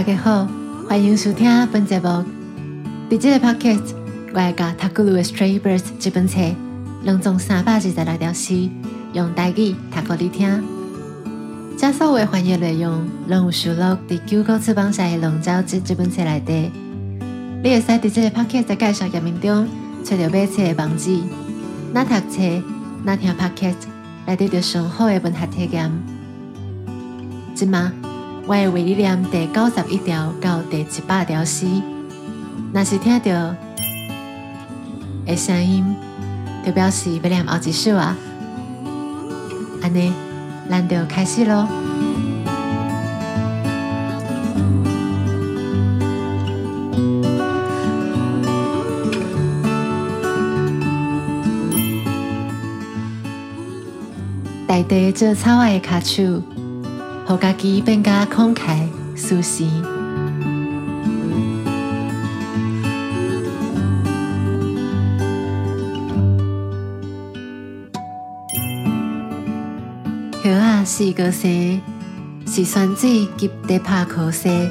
大家好，欢迎收听本节目。伫这个 podcast，我会甲《塔古鲁的 Stray Birds》这本册，两种三百二十六条诗，用台语读给你听。这所有翻译内容，拢有收录伫九个出版社的《龙舟集》这本册内底。你会使伫这个 podcast 的介绍页面中，找到买册的网址。那读册，那听 podcast，来得到上好的文学体验。今嘛，我会为你念第九十一条到第一百条诗。若是听到的声音，就表示要念后一首啊。安尼，咱就开始咯。地做草的脚手，互家己变甲慷慨舒适。叶啊，四个生，是酸水及地拍可西，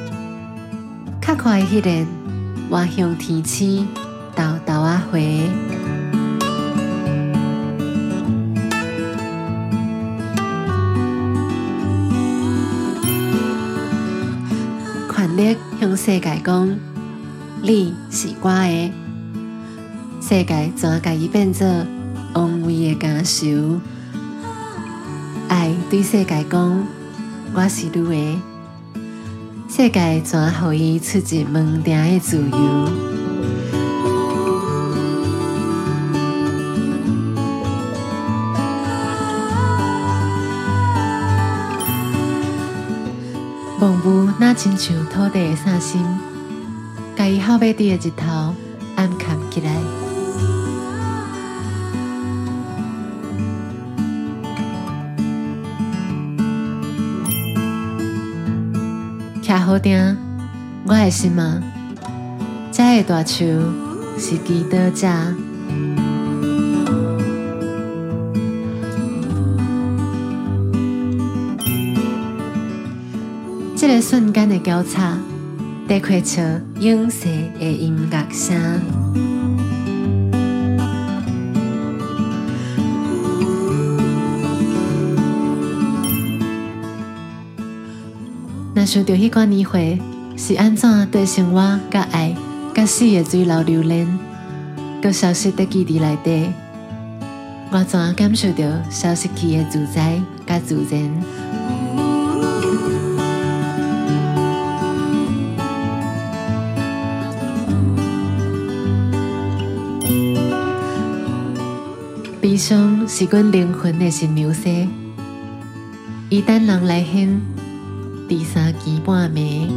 较快迄个望向天星，豆豆啊回。力向世界讲，你是我的，世界怎甲伊变做王位的感受？爱对世界讲，我是你的，世界怎互伊出自门庭的自由？梦雾那亲像土地的散心，甲伊后尾底的日头暗藏起来。徛好定，我的心嘛，这个大树是基督者。个瞬间的交叉，得开出永世的音乐声。若想到迄款年岁是安怎对生活、甲爱、甲死的水流留恋，搁消失在记忆内底，我怎感受到消失去的自在、甲自然？悲伤是阮灵魂的新流色，伊等人来现。第三更半暝，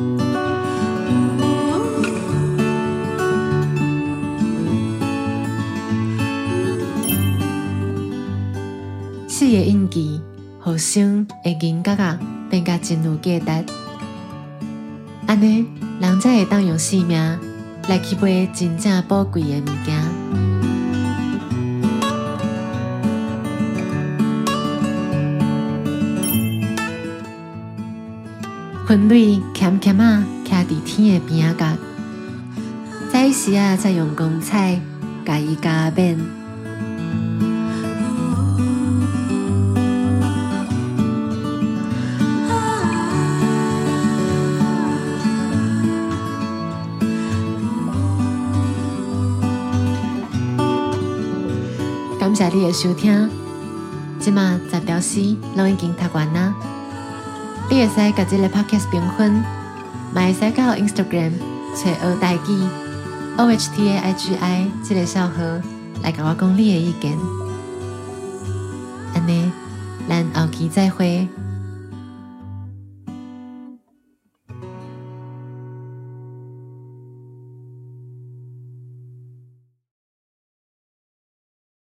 死的印记，互生会因角角变甲真有价值。安尼，人才会当用性命来去买真正宝贵的物件。云蕊咸咸啊，徛伫天的边角，在时啊，再用光彩甲伊加冕。感谢你的收听，即马十条诗拢已经读完啦。你会使甲这个 podcast 评分，嘛会使到 Instagram 找学代记 O H T A I G I 这个小号来甲我讲你的意见。安尼，咱后期再会。